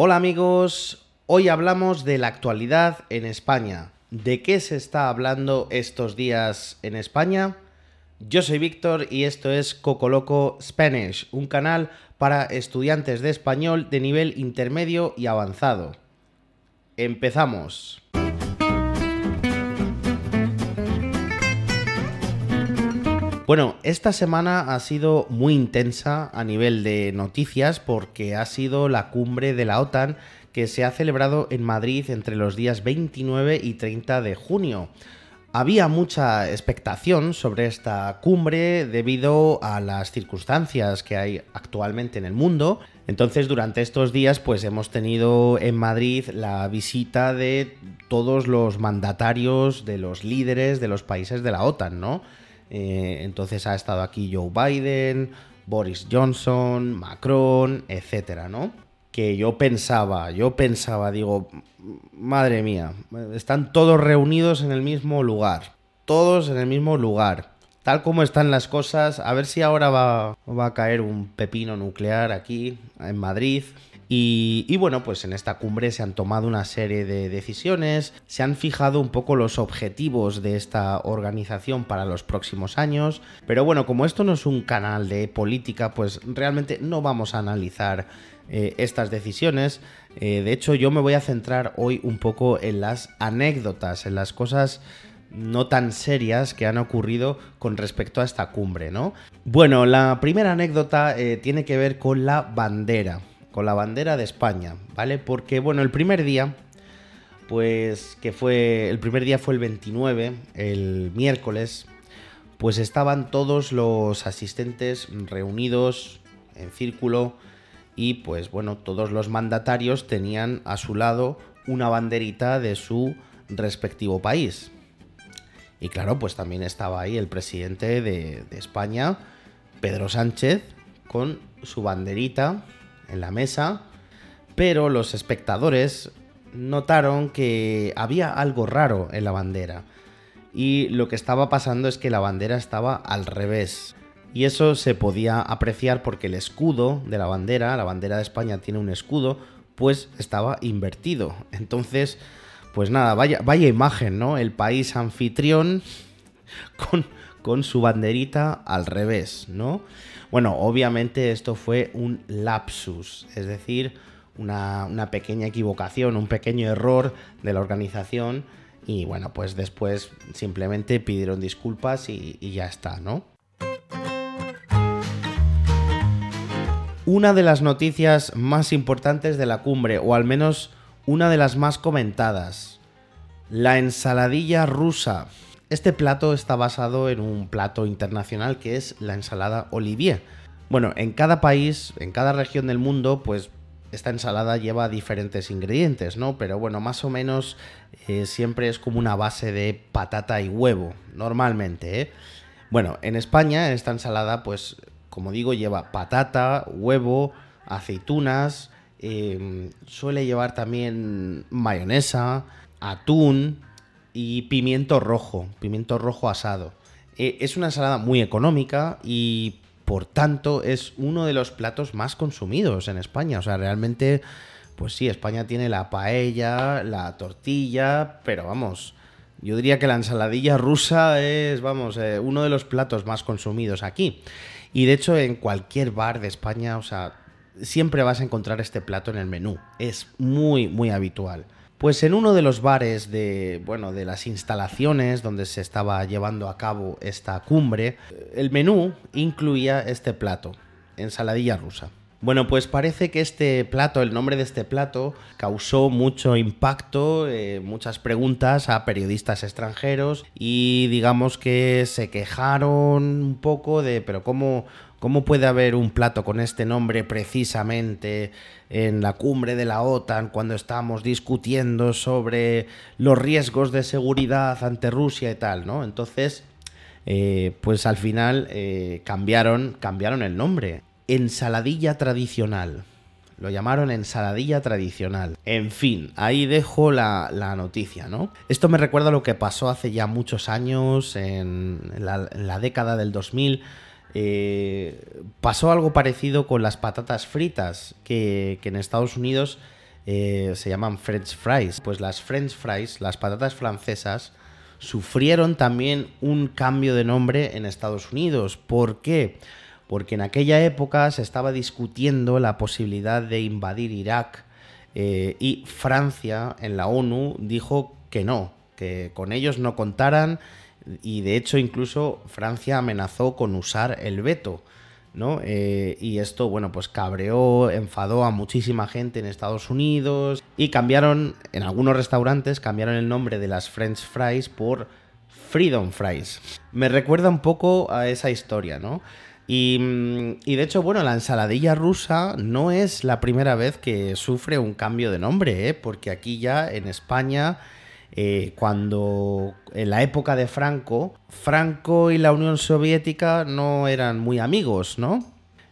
Hola amigos, hoy hablamos de la actualidad en España. ¿De qué se está hablando estos días en España? Yo soy Víctor y esto es Cocoloco Spanish, un canal para estudiantes de español de nivel intermedio y avanzado. Empezamos. Bueno, esta semana ha sido muy intensa a nivel de noticias porque ha sido la cumbre de la OTAN que se ha celebrado en Madrid entre los días 29 y 30 de junio. Había mucha expectación sobre esta cumbre debido a las circunstancias que hay actualmente en el mundo. Entonces, durante estos días, pues hemos tenido en Madrid la visita de todos los mandatarios, de los líderes de los países de la OTAN, ¿no? Eh, entonces ha estado aquí Joe Biden, Boris Johnson, Macron, etcétera, ¿no? Que yo pensaba, yo pensaba, digo, madre mía, están todos reunidos en el mismo lugar, todos en el mismo lugar. Tal como están las cosas, a ver si ahora va, va a caer un pepino nuclear aquí en Madrid. Y, bueno, pues en esta cumbre se han tomado una serie de decisiones, se han fijado un poco los objetivos de esta organización para los próximos años, pero bueno, como esto no es un canal de política, pues realmente no vamos a analizar eh, estas decisiones. Eh, de hecho, yo me voy a centrar hoy un poco en las anécdotas, en las cosas no tan serias que han ocurrido con respecto a esta cumbre, ¿no? Bueno, la primera anécdota eh, tiene que ver con la bandera con la bandera de España, ¿vale? Porque, bueno, el primer día, pues que fue, el primer día fue el 29, el miércoles, pues estaban todos los asistentes reunidos en círculo y pues bueno, todos los mandatarios tenían a su lado una banderita de su respectivo país. Y claro, pues también estaba ahí el presidente de, de España, Pedro Sánchez, con su banderita en la mesa, pero los espectadores notaron que había algo raro en la bandera. Y lo que estaba pasando es que la bandera estaba al revés. Y eso se podía apreciar porque el escudo de la bandera, la bandera de España tiene un escudo, pues estaba invertido. Entonces, pues nada, vaya, vaya imagen, ¿no? El país anfitrión con, con su banderita al revés, ¿no? Bueno, obviamente esto fue un lapsus, es decir, una, pequeña equivocación, un pequeño error de la organización y bueno, pues después simplemente pidieron disculpas y ya está, ¿no? Una de las noticias más importantes de la cumbre, o al menos una de las más comentadas, la ensaladilla rusa. Este plato está basado en un plato internacional que es la ensalada Olivier. Bueno, en cada país, en cada región del mundo, pues esta ensalada lleva diferentes ingredientes, ¿no? Pero bueno, más o menos eh, siempre es como una base de patata y huevo, normalmente, ¿eh? Bueno, en España esta ensalada, pues como digo, lleva patata, huevo, aceitunas, em, suele llevar también mayonesa, atún, y pimiento rojo, pimiento rojo asado. Eh, es una ensalada muy económica y por tanto es uno de los platos más consumidos en España. O sea, realmente, pues sí, España tiene la paella, la tortilla, pero vamos, yo diría que la ensaladilla rusa es, vamos, eh, uno de los platos más consumidos aquí. Y de hecho, en cualquier bar de España, o sea, siempre vas a encontrar este plato en el menú. Es muy, muy habitual. Pues en uno de los bares de, bueno, de las instalaciones donde se estaba llevando a cabo esta cumbre, el menú incluía este plato, ensaladilla rusa. Bueno, pues parece que este plato, el nombre de este plato, causó mucho impacto, eh, muchas preguntas a periodistas extranjeros y digamos que se quejaron un poco de, pero ¿cómo, ¿Cómo puede haber un plato con este nombre precisamente en la cumbre de la OTAN cuando estamos discutiendo sobre los riesgos de seguridad ante Rusia y tal, ¿no? Entonces, eh, pues al final eh, cambiaron, cambiaron el nombre. Ensaladilla tradicional. Lo llamaron ensaladilla tradicional. En fin, ahí dejo la, noticia, ¿no? Esto me recuerda a lo que pasó hace ya muchos años, en la, en la década del 2000 eh, pasó algo parecido con las patatas fritas, que, en Estados Unidos eh, se llaman French fries. Pues las French fries, las patatas francesas, sufrieron también un cambio de nombre en Estados Unidos. ¿Por qué? Porque en aquella época se estaba discutiendo la posibilidad de invadir Irak eh, y Francia en la ONU dijo que no, que con ellos no contaran y de hecho incluso Francia amenazó con usar el veto. ¿no? Eh, y esto, bueno, pues cabreó, enfadó a muchísima gente en Estados Unidos y cambiaron, en algunos restaurantes, cambiaron el nombre de las French fries por Freedom Fries. Me recuerda un poco a esa historia, ¿no? Y, y, de hecho, bueno, la ensaladilla rusa no es la primera vez que sufre un cambio de nombre, ¿eh? porque aquí ya en España eh, cuando en la época de Franco, Franco y la Unión Soviética no eran muy amigos, ¿no?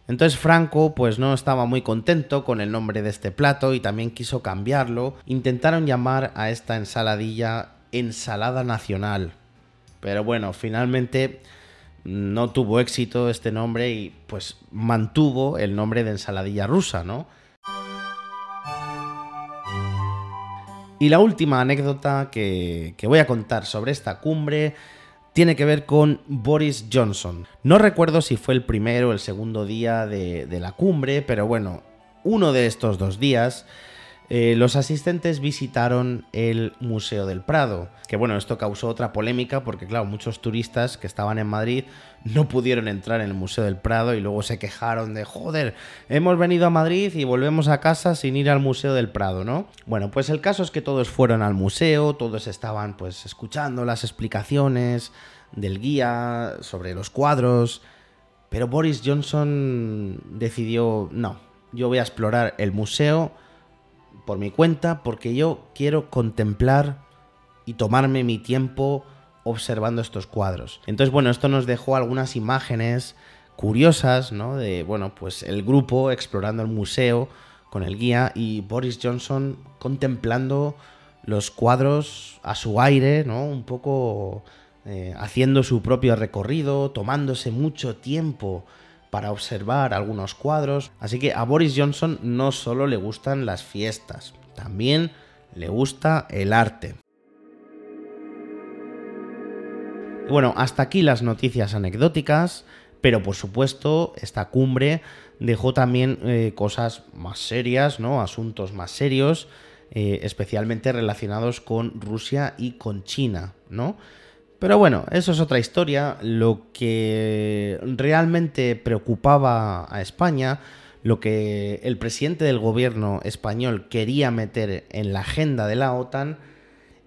Entonces Franco pues no estaba muy contento con el nombre de este plato y también quiso cambiarlo. Intentaron llamar a esta ensaladilla ensalada nacional. Pero bueno, finalmente no tuvo éxito este nombre y pues mantuvo el nombre de ensaladilla rusa, ¿no? Y la última anécdota que, voy a contar sobre esta cumbre tiene que ver con Boris Johnson. No recuerdo si fue el primero o el segundo día de, de la cumbre, pero bueno, uno de estos dos días eh, los asistentes visitaron el Museo del Prado. Que bueno, esto causó otra polémica porque claro, muchos turistas que estaban en Madrid no pudieron entrar en el Museo del Prado y luego se quejaron de, joder, hemos venido a Madrid y volvemos a casa sin ir al Museo del Prado, ¿no? Bueno, pues el caso es que todos fueron al museo, todos estaban pues escuchando las explicaciones del guía sobre los cuadros, pero Boris Johnson decidió, no, yo voy a explorar el museo por mi cuenta porque yo quiero contemplar y tomarme mi tiempo observando estos cuadros. Entonces, bueno, esto nos dejó algunas imágenes curiosas, ¿no? De, bueno, pues el grupo explorando el museo con el guía y Boris Johnson contemplando los cuadros a su aire, ¿no? Un poco eh, haciendo su propio recorrido, tomándose mucho tiempo para observar algunos cuadros. Así que a Boris Johnson no solo le gustan las fiestas, también le gusta el arte. bueno, hasta aquí las noticias anecdóticas, pero por supuesto esta cumbre dejó también eh, cosas más serias, ¿no? Asuntos más serios, eh, especialmente relacionados con Rusia y con China, ¿no? Pero bueno, eso es otra historia. Lo que realmente preocupaba a España, lo que el presidente del gobierno español quería meter en la agenda de la OTAN,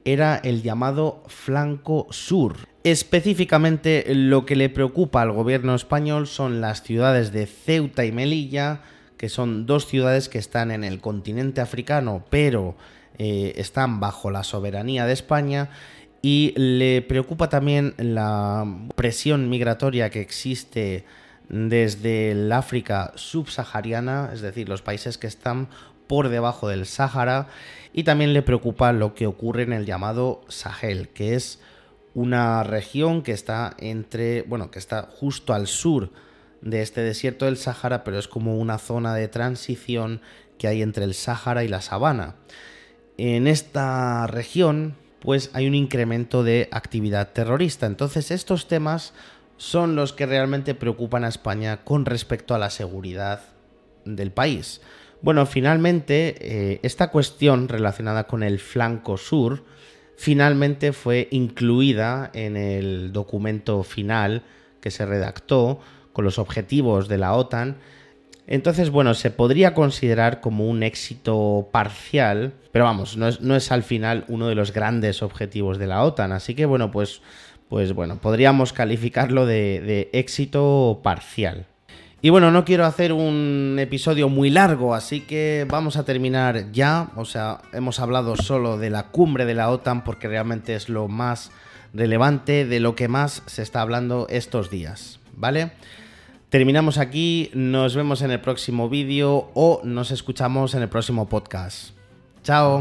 era el llamado flanco sur. Específicamente lo que le preocupa al gobierno español son las ciudades de Ceuta y Melilla, que son dos ciudades que están en el continente africano, pero eh, están bajo la soberanía de España y le preocupa también la presión migratoria que existe desde el África subsahariana, es decir, los países que están por debajo del Sáhara, y también le preocupa lo que ocurre en el llamado Sahel, que es una región que está entre, bueno, que está justo al sur de este desierto del Sáhara, pero es como una zona de transición que hay entre el Sáhara y la sabana. En esta región pues hay un incremento de actividad terrorista. Entonces estos temas son los que realmente preocupan a España con respecto a la seguridad del país. Bueno, finalmente eh, esta cuestión relacionada con el flanco sur finalmente fue incluida en el documento final que se redactó con los objetivos de la OTAN entonces, bueno, se podría considerar como un éxito parcial, pero vamos, no es, al final uno de los grandes objetivos de la OTAN. Así que, bueno, pues, pues bueno, podríamos calificarlo de, de éxito parcial. Y bueno, no quiero hacer un episodio muy largo, así que vamos a terminar ya. O sea, hemos hablado solo de la cumbre de la OTAN porque realmente es lo más relevante de lo que más se está hablando estos días, ¿vale? Terminamos aquí, nos vemos en el próximo vídeo o nos escuchamos en el próximo podcast. Chao.